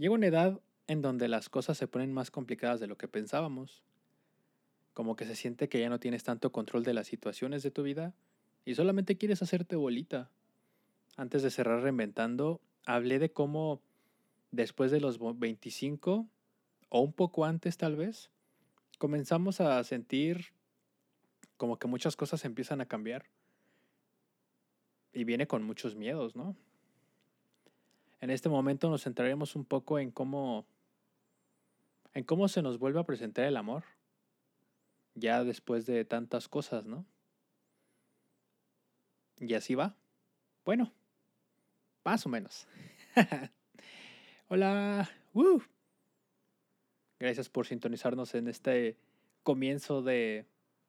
llega una edad en donde las cosas se ponen más complicadas de lo que pensábamos. Como que se siente que ya no tienes tanto control de las situaciones de tu vida y solamente quieres hacerte bolita. Antes de cerrar reinventando, hablé de cómo después de los 25 o un poco antes tal vez, comenzamos a sentir como que muchas cosas empiezan a cambiar. Y viene con muchos miedos, ¿no? En este momento nos centraremos un poco en cómo en cómo se nos vuelve a presentar el amor ya después de tantas cosas, ¿no? Y así va. Bueno, más o menos. Hola. Gracias por sintonizarnos en este comienzo de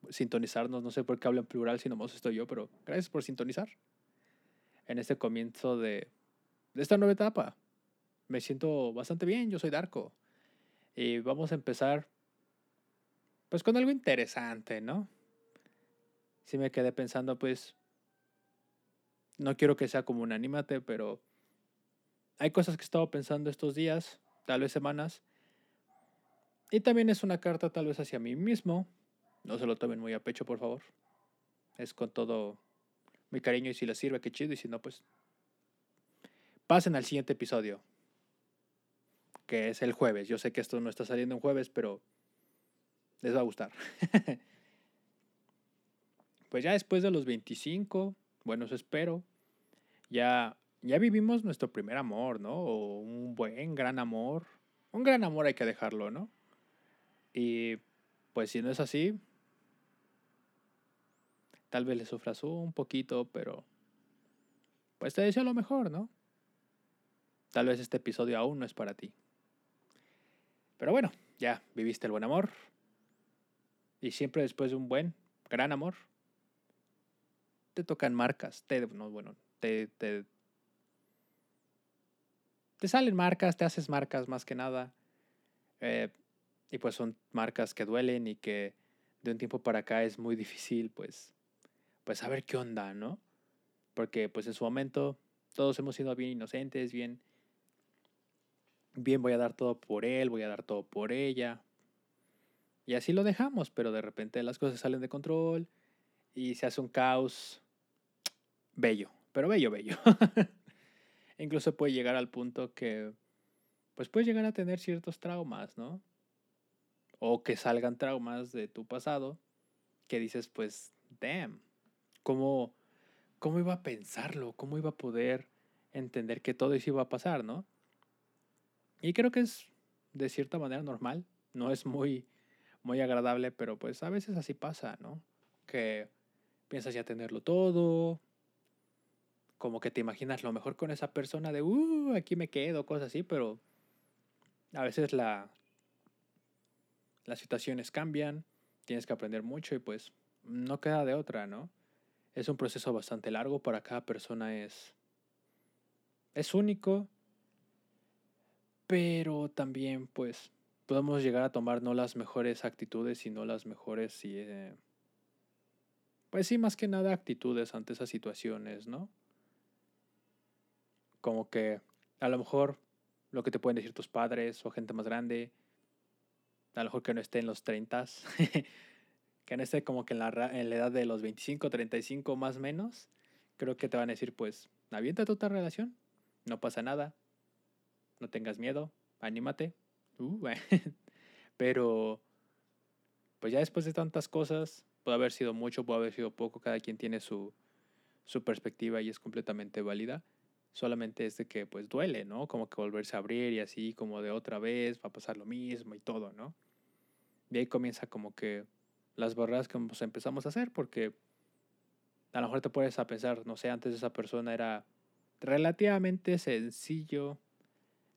sintonizarnos. No sé por qué hablo en plural si nomás estoy yo, pero gracias por sintonizar. En este comienzo de esta nueva etapa. Me siento bastante bien. Yo soy Darko. Y vamos a empezar pues con algo interesante, ¿no? Si me quedé pensando, pues no quiero que sea como un anímate, pero hay cosas que he estado pensando estos días, tal vez semanas. Y también es una carta tal vez hacia mí mismo. No se lo tomen muy a pecho, por favor. Es con todo mi cariño y si les sirve, qué chido. Y si no, pues pasen al siguiente episodio, que es el jueves. Yo sé que esto no está saliendo en jueves, pero les va a gustar. pues ya después de los 25, bueno, eso espero, ya, ya vivimos nuestro primer amor, ¿no? O un buen, gran amor. Un gran amor hay que dejarlo, ¿no? Y pues si no es así, tal vez le sufras un poquito, pero pues te deseo lo mejor, ¿no? Tal vez este episodio aún no es para ti. Pero bueno, ya viviste el buen amor. Y siempre después de un buen, gran amor, te tocan marcas. Te, no, bueno, te, te, salen marcas, te haces marcas más que nada. Eh, y pues son marcas que duelen y que de un tiempo para acá es muy difícil, pues, pues saber qué onda, ¿no? Porque pues en su momento todos hemos sido bien inocentes, bien, bien voy a dar todo por él, voy a dar todo por ella. Y así lo dejamos, pero de repente las cosas salen de control y se hace un caos bello pero bello, bello. Incluso puede llegar al punto que, pues puedes llegar a tener ciertos traumas, ¿no? O que salgan traumas de tu pasado que dices, pues, damn, ¿cómo, cómo iba a pensarlo? ¿Cómo iba a poder entender que todo eso iba a pasar, ¿no? Y creo que es de cierta manera normal, no es muy, muy agradable, pero pues a veces así pasa, ¿no? Que piensas ya tenerlo todo, como que te imaginas lo mejor con esa persona de, uh, aquí me quedo, cosas así, pero a veces la, las situaciones cambian, tienes que aprender mucho y pues no queda de otra, ¿no? Es un proceso bastante largo, para cada persona es, es único, pero también pues podemos llegar a tomar no las mejores actitudes, sino las mejores, y, eh, pues sí, más que nada actitudes ante esas situaciones, ¿no? como que a lo mejor lo que te pueden decir tus padres o gente más grande, a lo mejor que no esté en los 30, que no esté como que en la, en la edad de los 25, 35 más menos, creo que te van a decir, pues, avienta tu otra relación, no pasa nada, no tengas miedo, anímate. Uh, pero, pues ya después de tantas cosas, puede haber sido mucho, puede haber sido poco, cada quien tiene su, su perspectiva y es completamente válida solamente es de que pues duele, ¿no? Como que volverse a abrir y así como de otra vez va a pasar lo mismo y todo, ¿no? Y ahí comienza como que las barreras que empezamos a hacer porque a lo mejor te puedes a pensar, no sé, antes esa persona era relativamente sencillo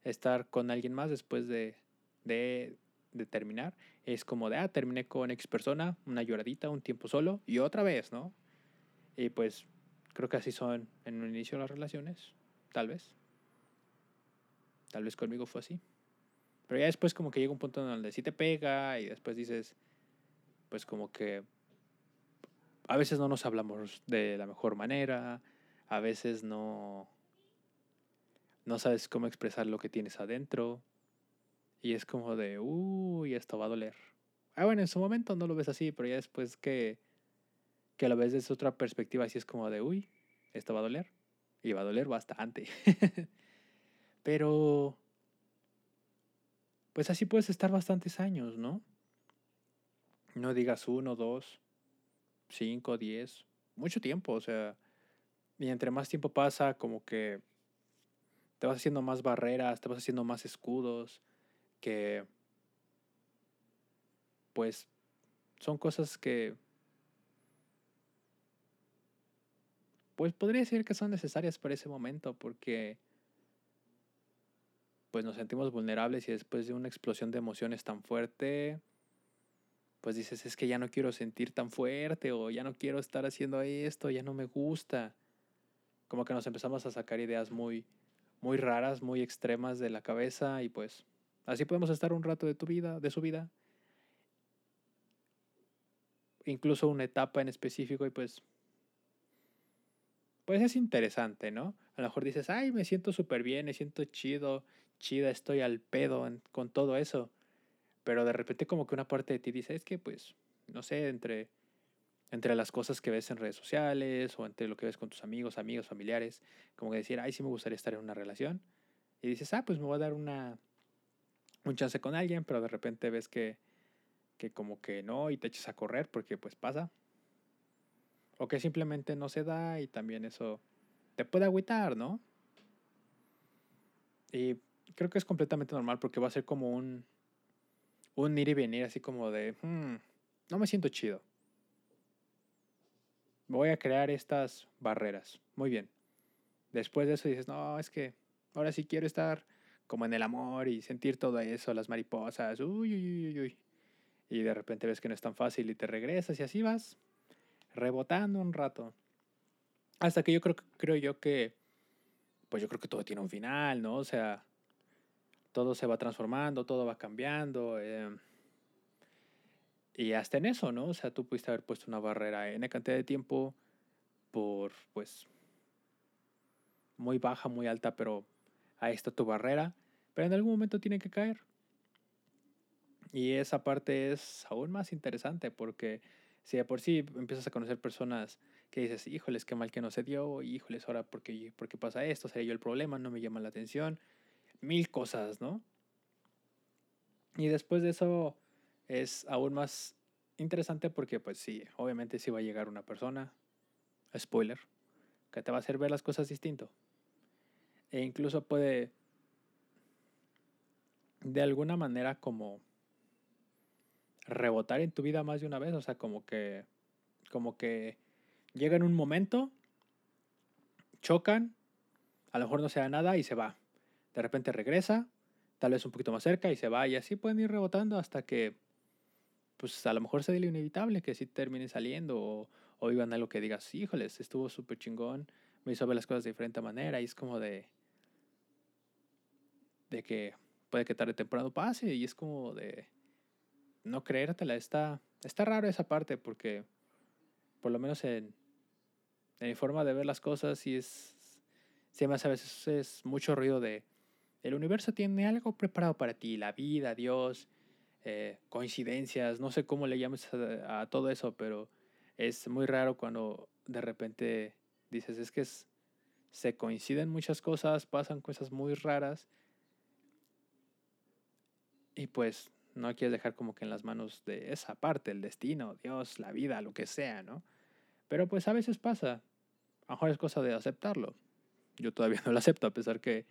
estar con alguien más después de, de, de terminar. Es como de, ah, terminé con X persona, una lloradita, un tiempo solo y otra vez, ¿no? Y pues creo que así son en un inicio las relaciones Tal vez. Tal vez conmigo fue así. Pero ya después como que llega un punto donde sí te pega y después dices, pues como que a veces no nos hablamos de la mejor manera, a veces no no sabes cómo expresar lo que tienes adentro. Y es como de, uy, esto va a doler. Ah, bueno, en su momento no lo ves así, pero ya después que, que lo ves desde otra perspectiva, así es como de, uy, esto va a doler. Y va a doler bastante. pero, pues así puedes estar bastantes años, ¿no? No digas uno, dos, cinco, diez, mucho tiempo, o sea, y entre más tiempo pasa, como que te vas haciendo más barreras, te vas haciendo más escudos, que pues son cosas que pues podría decir que son necesarias para ese momento porque pues nos sentimos vulnerables y después de una explosión de emociones tan fuerte pues dices es que ya no quiero sentir tan fuerte o ya no quiero estar haciendo esto, ya no me gusta. Como que nos empezamos a sacar ideas muy muy raras, muy extremas de la cabeza y pues así podemos estar un rato de tu vida, de su vida. Incluso una etapa en específico y pues pues es interesante, ¿no? A lo mejor dices, ay, me siento súper bien, me siento chido, chida, estoy al pedo con todo eso. Pero de repente como que una parte de ti dice, es que pues, no sé, entre entre las cosas que ves en redes sociales o entre lo que ves con tus amigos, amigos, familiares, como que decir, ay, sí me gustaría estar en una relación. Y dices, ah, pues me voy a dar una, un chance con alguien, pero de repente ves que, que como que no y te echas a correr porque pues pasa. O que simplemente no se da y también eso te puede agüitar, ¿no? Y creo que es completamente normal porque va a ser como un, un ir y venir así como de, hmm, no me siento chido voy a crear estas barreras. Muy bien. Después de eso dices, no, es que ahora sí quiero estar como en el amor y sentir todo eso, las mariposas, uy, uy, uy, uy. Y de repente ves que no es tan fácil y te regresas y así vas rebotando un rato. Hasta que yo creo, creo yo que, pues yo creo que todo tiene un final, ¿no? O sea, todo se va transformando, todo va cambiando. Eh, y hasta en eso, ¿no? O sea, tú pudiste haber puesto una barrera en cantidad de tiempo por, pues, muy baja, muy alta, pero ahí está tu barrera. Pero en algún momento tiene que caer. Y esa parte es aún más interesante porque si de por sí empiezas a conocer personas que dices, híjoles, qué mal que no se dio, híjoles, ahora, ¿por qué, por qué pasa esto? ¿Sería yo el problema? ¿No me llama la atención? Mil cosas, ¿no? Y después de eso es aún más interesante porque pues sí, obviamente sí va a llegar una persona, spoiler, que te va a hacer ver las cosas distinto. E incluso puede de alguna manera como rebotar en tu vida más de una vez, o sea, como que como que llega en un momento, chocan, a lo mejor no se da nada y se va. De repente regresa, tal vez un poquito más cerca y se va y así pueden ir rebotando hasta que pues a lo mejor sea lo inevitable que sí termine saliendo o, o vivan algo que digas, híjoles, estuvo súper chingón, me hizo ver las cosas de diferente manera y es como de, de que puede que tarde o temprano pase y es como de no creértela, está, está raro esa parte porque por lo menos en, en mi forma de ver las cosas sí es, sí me hace a veces es mucho ruido de el universo tiene algo preparado para ti, la vida, Dios, eh, coincidencias, no sé cómo le llames a, todo eso, pero es muy raro cuando de repente dices, es que se coinciden muchas cosas, pasan cosas muy raras y pues no quieres dejar como que en las manos de esa parte, el destino, Dios, la vida, lo que sea, ¿no? Pero pues a veces pasa, a lo mejor es cosa de aceptarlo. Yo todavía no lo acepto, a pesar que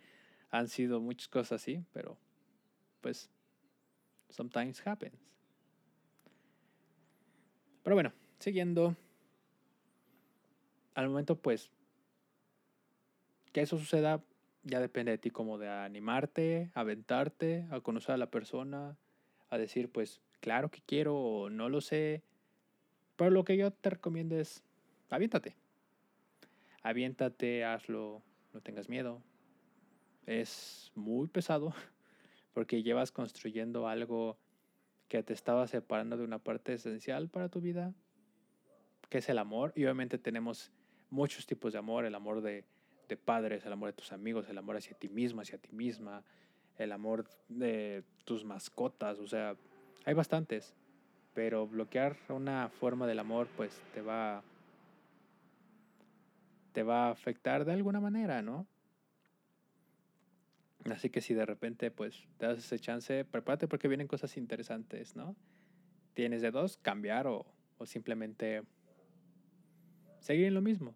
han sido muchas cosas así, pero pues Sometimes happens. Pero bueno, siguiendo. Al momento, pues, que eso suceda, ya depende de ti como de animarte, aventarte, a conocer a la persona, a decir, pues, claro que quiero o no lo sé. Pero lo que yo te recomiendo es, aviéntate. Aviéntate, hazlo, no tengas miedo. Es muy pesado, porque llevas construyendo algo que te estaba separando de una parte esencial para tu vida, que es el amor. Y obviamente tenemos muchos tipos de amor, el amor de, de padres, el amor de tus amigos, el amor hacia ti mismo, hacia ti misma, el amor de tus mascotas, o sea, hay bastantes, pero bloquear una forma del amor pues te va te va a afectar de alguna manera, ¿no? Así que si de repente pues te das ese chance, prepárate porque vienen cosas interesantes, ¿no? Tienes de dos, cambiar o, o simplemente seguir en lo mismo.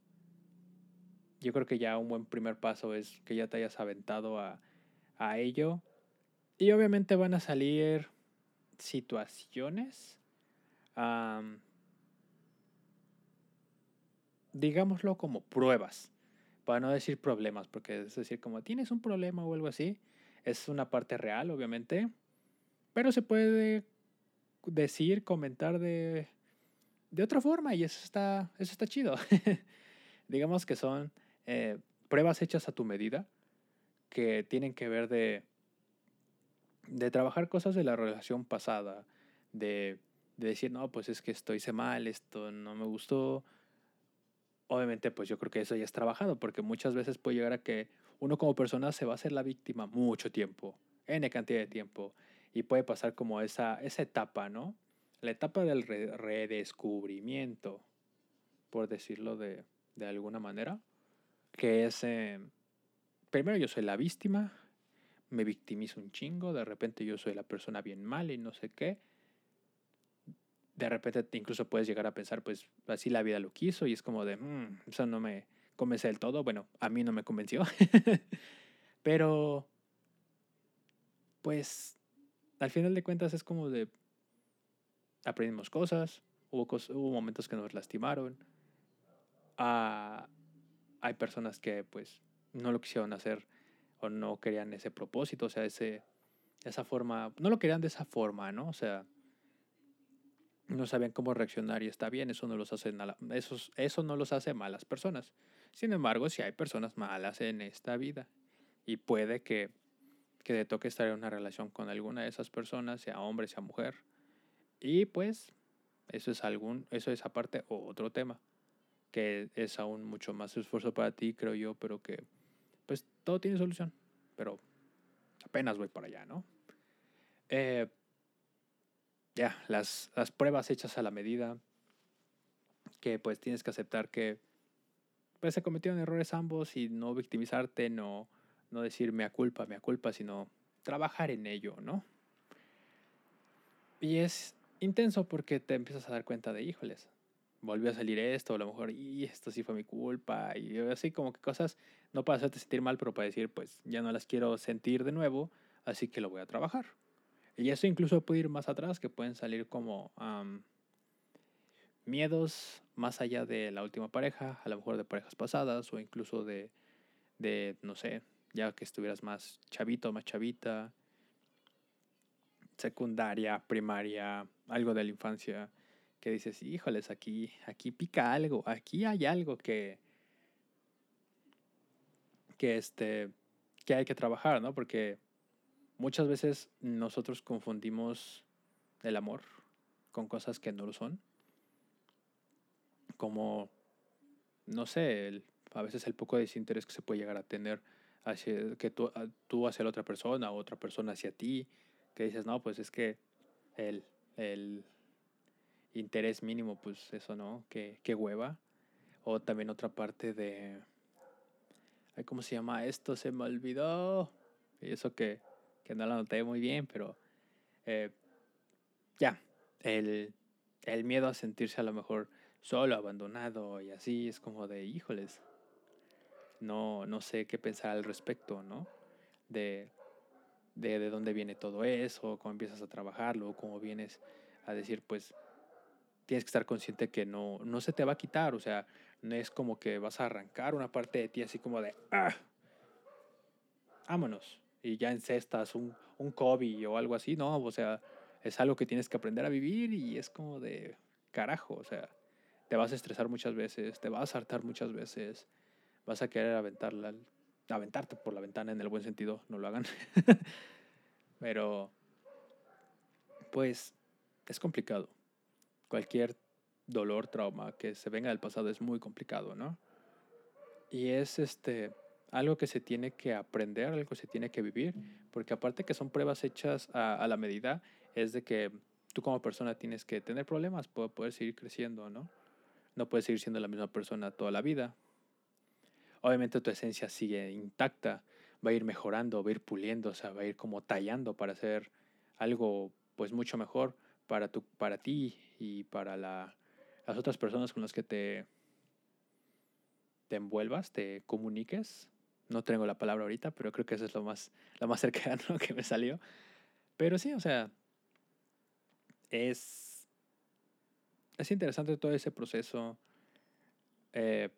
Yo creo que ya un buen primer paso es que ya te hayas aventado a, a ello. Y obviamente van a salir situaciones, digámoslo como pruebas, para no decir problemas, porque es decir, como tienes un problema o algo así, es una parte real, obviamente, pero se puede decir, comentar de, de otra forma y eso está, eso está chido. Digamos que son eh, pruebas hechas a tu medida que tienen que ver de, de trabajar cosas de la relación pasada, de, de decir, no, pues es que esto hice mal, esto no me gustó. Obviamente, pues yo creo que eso ya es trabajado, porque muchas veces puede llegar a que uno como persona se va a hacer la víctima mucho tiempo, N cantidad de tiempo, y puede pasar como esa, esa etapa, ¿no? La etapa del redescubrimiento, por decirlo de, de alguna manera, que es, eh, primero yo soy la víctima, me victimizo un chingo, de repente yo soy la persona bien mal y no sé qué. De repente incluso puedes llegar a pensar, pues así la vida lo quiso y es como de, mmm, eso no me convence del todo. Bueno, a mí no me convenció. Pero, pues, al final de cuentas es como de, aprendimos cosas, hubo, hubo momentos que nos lastimaron. Ah, hay personas que pues no lo quisieron hacer o no querían ese propósito, o sea, ese, esa forma, no lo querían de esa forma, ¿no? O sea, no sabían cómo reaccionar y está bien, eso no los hace, eso, eso no los hace malas personas. Sin embargo, si hay personas malas en esta vida y puede que, que te toque estar en una relación con alguna de esas personas, sea hombre, sea mujer, y pues eso es algún, eso es aparte otro tema, que es aún mucho más esfuerzo para ti, creo yo, pero que pues todo tiene solución. Pero apenas voy para allá, ¿no? Eh, ya, las, las pruebas hechas a la medida, que pues tienes que aceptar que pues se cometieron errores ambos y no victimizarte, no, no decir mea culpa, mea culpa, sino trabajar en ello, ¿no? Y es intenso porque te empiezas a dar cuenta de, híjoles, volvió a salir esto, a lo mejor, y esto sí fue mi culpa, y así como que cosas, no para hacerte sentir mal, pero para decir, pues ya no las quiero sentir de nuevo, así que lo voy a trabajar. Y eso incluso puede ir más atrás, que pueden salir como miedos más allá de la última pareja, a lo mejor de parejas pasadas, o incluso de, de no sé, ya que estuvieras más chavito, más chavita, secundaria, primaria, algo de la infancia que dices, híjoles, aquí, aquí pica algo, aquí hay algo que, que, este, que hay que trabajar, ¿no? Porque muchas veces nosotros confundimos el amor con cosas que no lo son. Como, no sé, a veces el poco desinterés que se puede llegar a tener hacia, que tú, tú hacia la otra persona o otra persona hacia ti, que dices, no, pues es que el, el, interés mínimo, pues eso no, que, hueva. O también otra parte de... ¿Cómo se llama esto? Se me olvidó. Y eso que, que no lo noté muy bien, pero... Eh, ya, el, el miedo a sentirse a lo mejor solo, abandonado y así es como de, híjoles, no, no sé qué pensar al respecto, ¿no? De, de, de dónde viene todo eso, cómo empiezas a trabajarlo, cómo vienes a decir, pues, tienes que estar consciente que no, no se te va a quitar, o sea, no es como que vas a arrancar una parte de ti así como de, ah, vámonos, y ya encestas un, un COVID o algo así, no, o sea, es algo que tienes que aprender a vivir y es como de carajo, o sea, te vas a estresar muchas veces, te vas a hartar muchas veces, vas a querer aventarla, aventarte por la ventana en el buen sentido, no lo hagan. Pero, pues, es complicado cualquier dolor, trauma que se venga del pasado es muy complicado, ¿no? Y es este algo que se tiene que aprender, algo que se tiene que vivir, porque aparte que son pruebas hechas a, la medida, es de que tú como persona tienes que tener problemas para poder seguir creciendo, ¿no? No puedes seguir siendo la misma persona toda la vida. Obviamente tu esencia sigue intacta, va a ir mejorando, va a ir puliendo, o sea, va a ir como tallando para hacer algo pues mucho mejor para, tu, para ti y para la, las otras personas con las que te, te envuelvas, te comuniques. No tengo la palabra ahorita, pero creo que eso es lo más, lo más cercano que me salió. Pero sí, o sea, es, es interesante todo ese proceso. Eh,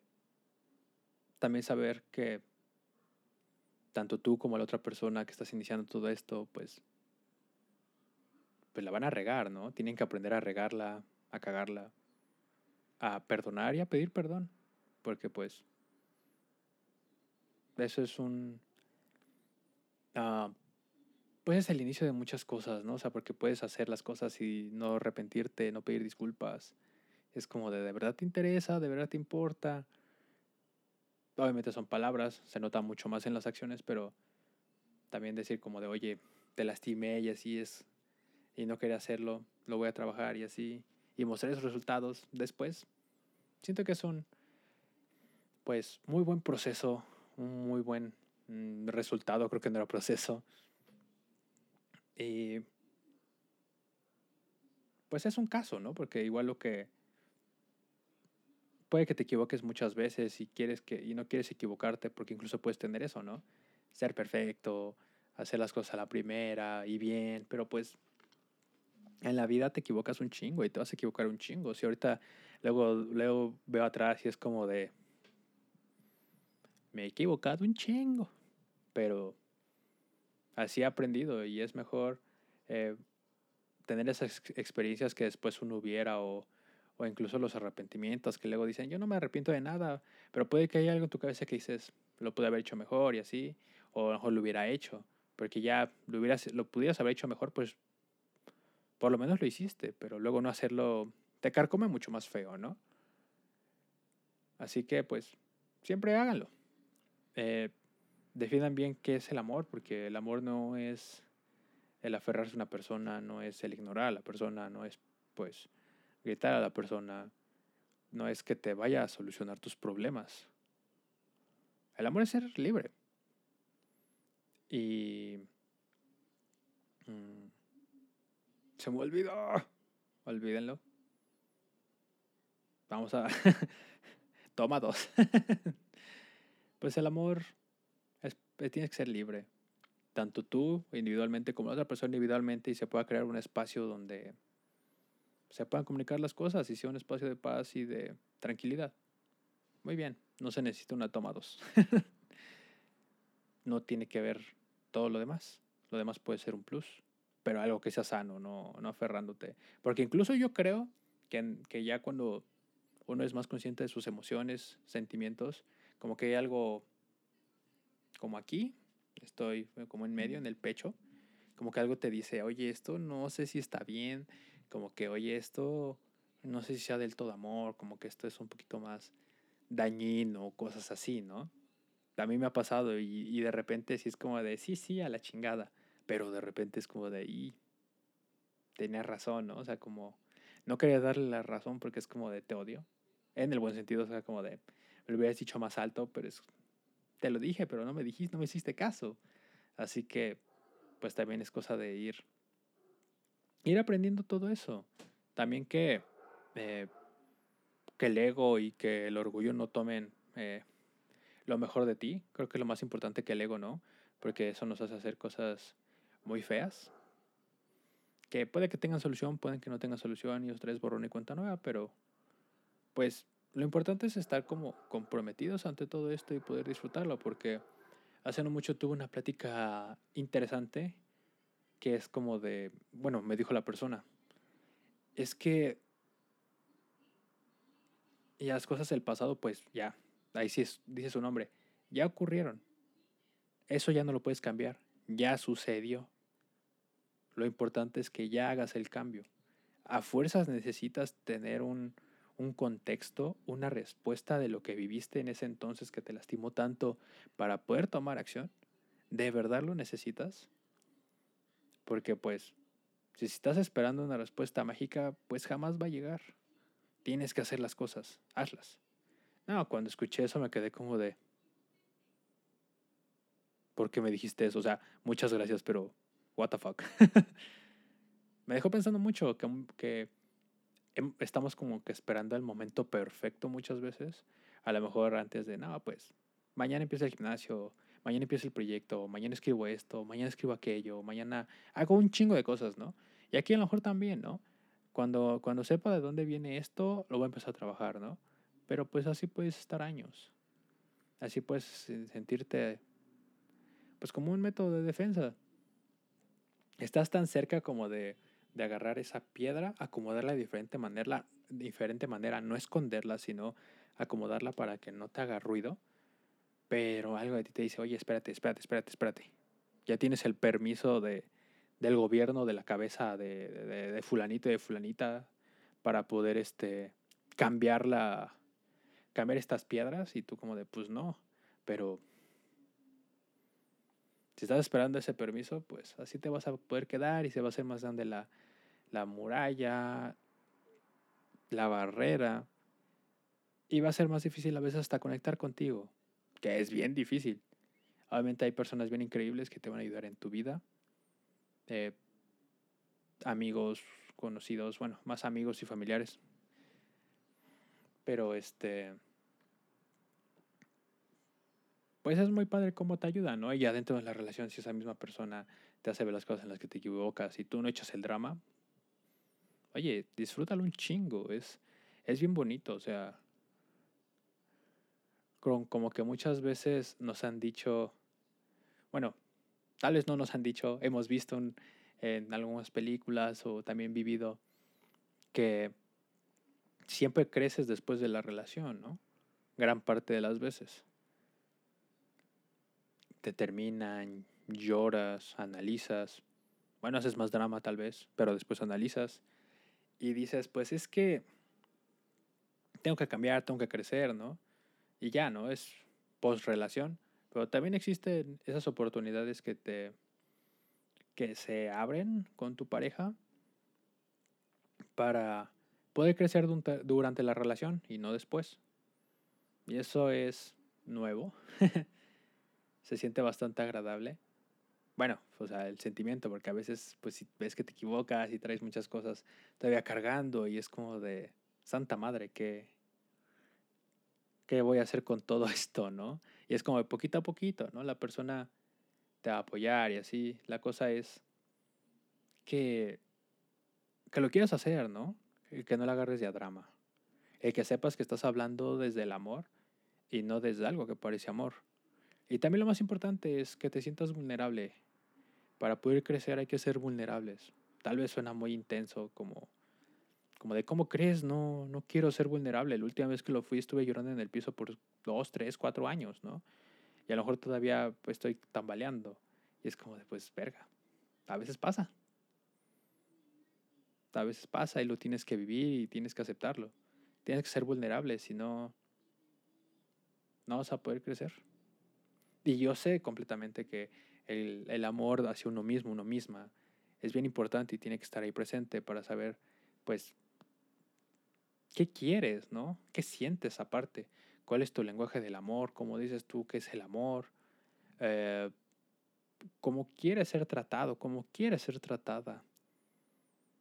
también saber que tanto tú como la otra persona que estás iniciando todo esto, pues, pues la van a regar, ¿no? Tienen que aprender a regarla, a cagarla, a perdonar y a pedir perdón. Porque pues eso es un... Uh, pues es el inicio de muchas cosas, ¿no? O sea, porque puedes hacer las cosas y no arrepentirte, no pedir disculpas. Es como de, ¿de verdad te interesa? ¿De verdad te importa? Obviamente son palabras, se nota mucho más en las acciones, pero también decir como de, oye, te lastimé y así es, y no quería hacerlo, lo voy a trabajar y así, y mostrar esos resultados después. Siento que es un, pues, muy buen proceso, un muy buen mm, resultado, creo que no era proceso. Y pues es un caso, ¿no? Porque igual lo que puede que te equivoques muchas veces y quieres que y no quieres equivocarte porque incluso puedes tener eso, ¿no? Ser perfecto, hacer las cosas a la primera y bien, pero pues en la vida te equivocas un chingo y te vas a equivocar un chingo. Si ahorita luego, luego veo atrás y es como de me he equivocado un chingo, pero así he aprendido y es mejor eh, tener esas experiencias que después uno hubiera o, o incluso los arrepentimientos que luego dicen, yo no me arrepiento de nada, pero puede que haya algo en tu cabeza que dices, lo pude haber hecho mejor y así, o a lo mejor lo hubiera hecho, porque ya lo, hubieras, lo pudieras haber hecho mejor, pues por lo menos lo hiciste, pero luego no hacerlo te carcome mucho más feo, ¿no? Así que pues siempre háganlo. Eh, bien qué es el amor, porque el amor no es el aferrarse a una persona, no es el ignorar a la persona, no es pues gritar a la persona, no es que te vaya a solucionar tus problemas. El amor es ser libre. Y... Mm, se me olvidó. Olvídenlo. Vamos a... Toma dos. pues el amor es, tienes que ser libre. Tanto tú individualmente como la otra persona individualmente y se pueda crear un espacio donde se puedan comunicar las cosas y sea un espacio de paz y de tranquilidad. Muy bien, no se necesita una toma dos. no tiene que ver todo lo demás. Lo demás puede ser un plus, pero algo que sea sano, no, no aferrándote. Porque incluso yo creo que, que ya cuando uno es más consciente de sus emociones, sentimientos, como que hay algo como aquí, estoy como en medio, en el pecho, como que algo te dice, oye, esto no sé si está bien, como que, oye, esto no sé si sea del todo amor, como que esto es un poquito más dañino, cosas así, ¿no? A mí me ha pasado y, y de repente sí es como de, sí, sí, a la chingada, pero de repente es como de, y tenía razón, ¿no? O sea, como, no quería darle la razón porque es como de, te odio, en el buen sentido, o sea, como de, me lo hubieras dicho más alto, pero es, te lo dije, pero no me dijiste, no me hiciste caso. Así que, pues también es cosa de ir, ir aprendiendo todo eso. También que, eh, que el ego y que el orgullo no tomen eh, lo mejor de ti. Creo que es lo más importante que el ego, ¿no? Porque eso nos hace hacer cosas muy feas. Que puede que tengan solución, pueden que no tengan solución y ustedes borrón y cuenta nueva, pero pues lo importante es estar como comprometidos ante todo esto y poder disfrutarlo, porque hace no mucho tuve una plática interesante que es como de, bueno, me dijo la persona, es que y las cosas del pasado, pues ya, ahí sí es, dice su nombre, ya ocurrieron. Eso ya no lo puedes cambiar, ya sucedió. Lo importante es que ya hagas el cambio. A fuerzas necesitas tener un, un contexto, una respuesta de lo que viviste en ese entonces que te lastimó tanto para poder tomar acción? ¿De verdad lo necesitas? Porque pues, si estás esperando una respuesta mágica, pues jamás va a llegar. Tienes que hacer las cosas, hazlas. No, cuando escuché eso me quedé como de... ¿Por qué me dijiste eso? O sea, muchas gracias, pero... What the fuck. me dejó pensando mucho que, que estamos como que esperando el momento perfecto muchas veces. A lo mejor antes de, no, pues mañana empieza el gimnasio, mañana empieza el proyecto, mañana escribo esto, mañana escribo aquello, mañana hago un chingo de cosas, ¿no? Y aquí a lo mejor también, ¿no? Cuando, cuando sepa de dónde viene esto, lo voy a empezar a trabajar, ¿no? Pero pues así puedes estar años. Así puedes sentirte, pues como un método de defensa. Estás tan cerca como de, de agarrar esa piedra, acomodarla de diferente manera, diferente manera, no esconderla, sino acomodarla para que no te haga ruido. Pero algo de ti te dice, oye, espérate, espérate, espérate, espérate. Ya tienes el permiso de, del gobierno, de la cabeza de, de, de fulanito y de fulanita para poder este, cambiar, cambiar estas piedras. Y tú como de, pues no, pero si estás esperando ese permiso, pues así te vas a poder quedar y se va a hacer más grande la, la muralla, la barrera. Y va a ser más difícil a veces hasta conectar contigo, que es bien difícil. Obviamente hay personas bien increíbles que te van a ayudar en tu vida. Eh, amigos, conocidos, bueno, más amigos y familiares. Pero este... Pues es muy padre cómo te ayuda, ¿no? Y ya dentro de la relación, si esa misma persona te hace ver las cosas en las que te equivocas y tú no echas el drama, oye, disfrútalo un chingo, es, es bien bonito, o sea, como que muchas veces nos han dicho, bueno, tal vez no nos han dicho, hemos visto en algunas películas o también vivido que siempre creces después de la relación, ¿no? Gran parte de las veces. Te terminan, lloras, analizas. Bueno, haces más drama tal vez, pero después analizas y dices, pues es que tengo que cambiar, tengo que crecer, ¿no? Y ya, ¿no? Es post-relación. Pero también existen esas oportunidades que te que se abren con tu pareja para poder crecer durante la relación y no después. Y eso es nuevo. se siente bastante agradable bueno, o sea, el sentimiento, porque a veces, pues, si ves que te equivocas y traes muchas cosas todavía cargando y es como de, santa madre, ¿qué, qué voy a hacer con todo esto, no? Y es como de poquito a poquito, ¿no? La persona te va a apoyar y así. La cosa es que, que lo quieras hacer, ¿no? Y que no le agarres de drama. El que sepas que estás hablando desde el amor y no desde algo que parece amor. Y también lo más importante es que te sientas vulnerable para poder crecer hay que ser vulnerables. Tal vez suena muy intenso, como, como de cómo crees, no, no quiero ser vulnerable. La última vez que lo fui estuve llorando en el piso por dos, tres, cuatro años, ¿no? Y a lo mejor todavía pues, estoy tambaleando. Y es como de, pues, verga. A veces pasa. A veces pasa y lo tienes que vivir y tienes que aceptarlo. Tienes que ser vulnerable, si no, no vas a poder crecer. Y yo sé completamente que el, el amor hacia uno mismo, uno misma, es bien importante y tiene que estar ahí presente para saber, pues, qué quieres, ¿no? ¿Qué sientes aparte? ¿Cuál es tu lenguaje del amor? ¿Cómo dices tú qué es el amor? Eh, ¿Cómo quieres ser tratado? ¿Cómo quieres ser tratada?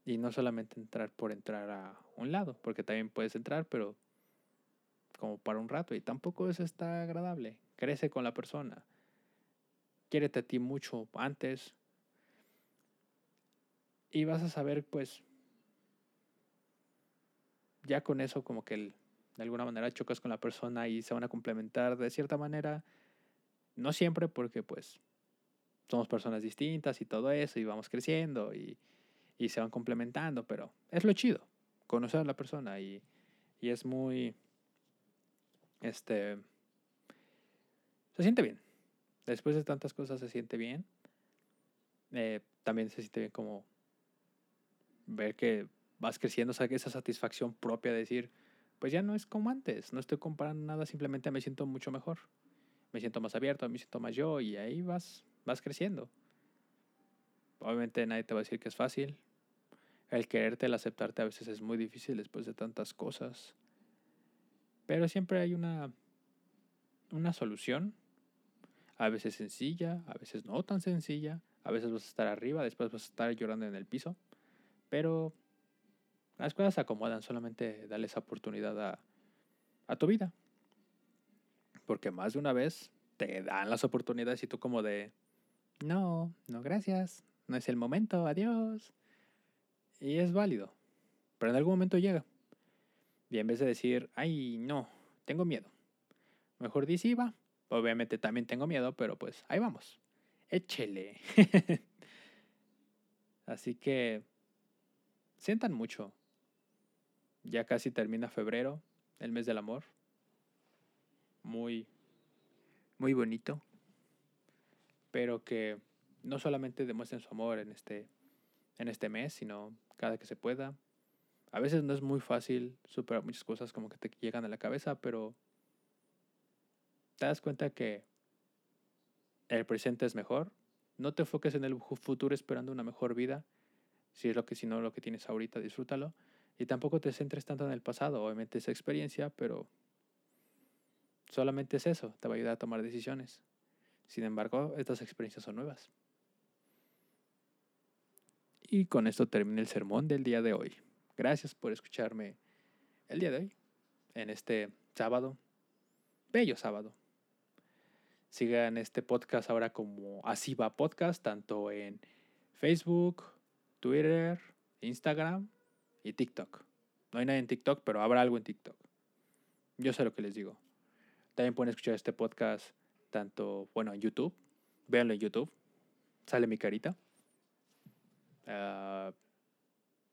Y no solamente entrar por entrar a un lado, porque también puedes entrar, pero como para un rato, y tampoco eso está agradable. Crece con la persona quiérete a ti mucho antes. Y vas a saber, pues, ya con eso como que de alguna manera chocas con la persona y se van a complementar de cierta manera. No siempre porque pues somos personas distintas y todo eso y vamos creciendo y, y se van complementando, pero es lo chido, conocer a la persona y, y es muy, este, se siente bien después de tantas cosas se siente bien. Eh, también se siente bien como ver que vas creciendo, o esa satisfacción propia de decir, pues ya no es como antes. No estoy comparando nada, simplemente me siento mucho mejor. Me siento más abierto, me siento más yo y ahí vas, vas creciendo. Obviamente nadie te va a decir que es fácil. El quererte, el aceptarte a veces es muy difícil después de tantas cosas. Pero siempre hay una, una solución. A veces sencilla, a veces no tan sencilla. A veces vas a estar arriba, después vas a estar llorando en el piso. Pero las cosas se acomodan, solamente dale esa oportunidad a, tu vida. Porque más de una vez te dan las oportunidades y tú como de, no, no, gracias, no es el momento, adiós. Y es válido, pero en algún momento llega. Y en vez de decir, ay, no, tengo miedo, mejor di sí, va. Obviamente también tengo miedo, pero pues ahí vamos. Échele. Así que sientan mucho. Ya casi termina febrero, el mes del amor. Muy, muy bonito. Pero que no solamente demuestren su amor en este, en este mes, sino cada que se pueda. A veces no es muy fácil superar muchas cosas como que te llegan a la cabeza, pero te das cuenta que el presente es mejor. No te enfoques en el futuro esperando una mejor vida. Si es lo que, si no lo que tienes ahorita, disfrútalo. Y tampoco te centres tanto en el pasado, obviamente esa experiencia, pero solamente es eso, te va a ayudar a tomar decisiones. Sin embargo, estas experiencias son nuevas. Y con esto termina el sermón del día de hoy. Gracias por escucharme el día de hoy, en este sábado, bello sábado. Sigan este podcast ahora como Así va Podcast, tanto en Facebook, Twitter, Instagram y TikTok. No hay nada en TikTok, pero habrá algo en TikTok. Yo sé lo que les digo. También pueden escuchar este podcast tanto, bueno, en YouTube. Véanlo en YouTube. Sale mi carita. Ah,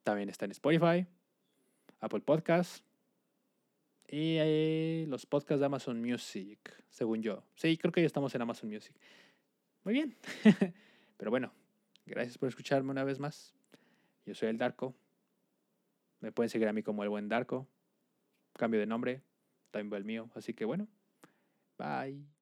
también está en Spotify, Apple Podcasts y los podcasts de Amazon Music, según yo. Sí, creo que ya estamos en Amazon Music. Muy bien. Pero bueno, gracias por escucharme una vez más. Yo soy el Darko. Me pueden seguir a mí como el buen Darko. Cambio de nombre, también el mío. Así que bueno, bye.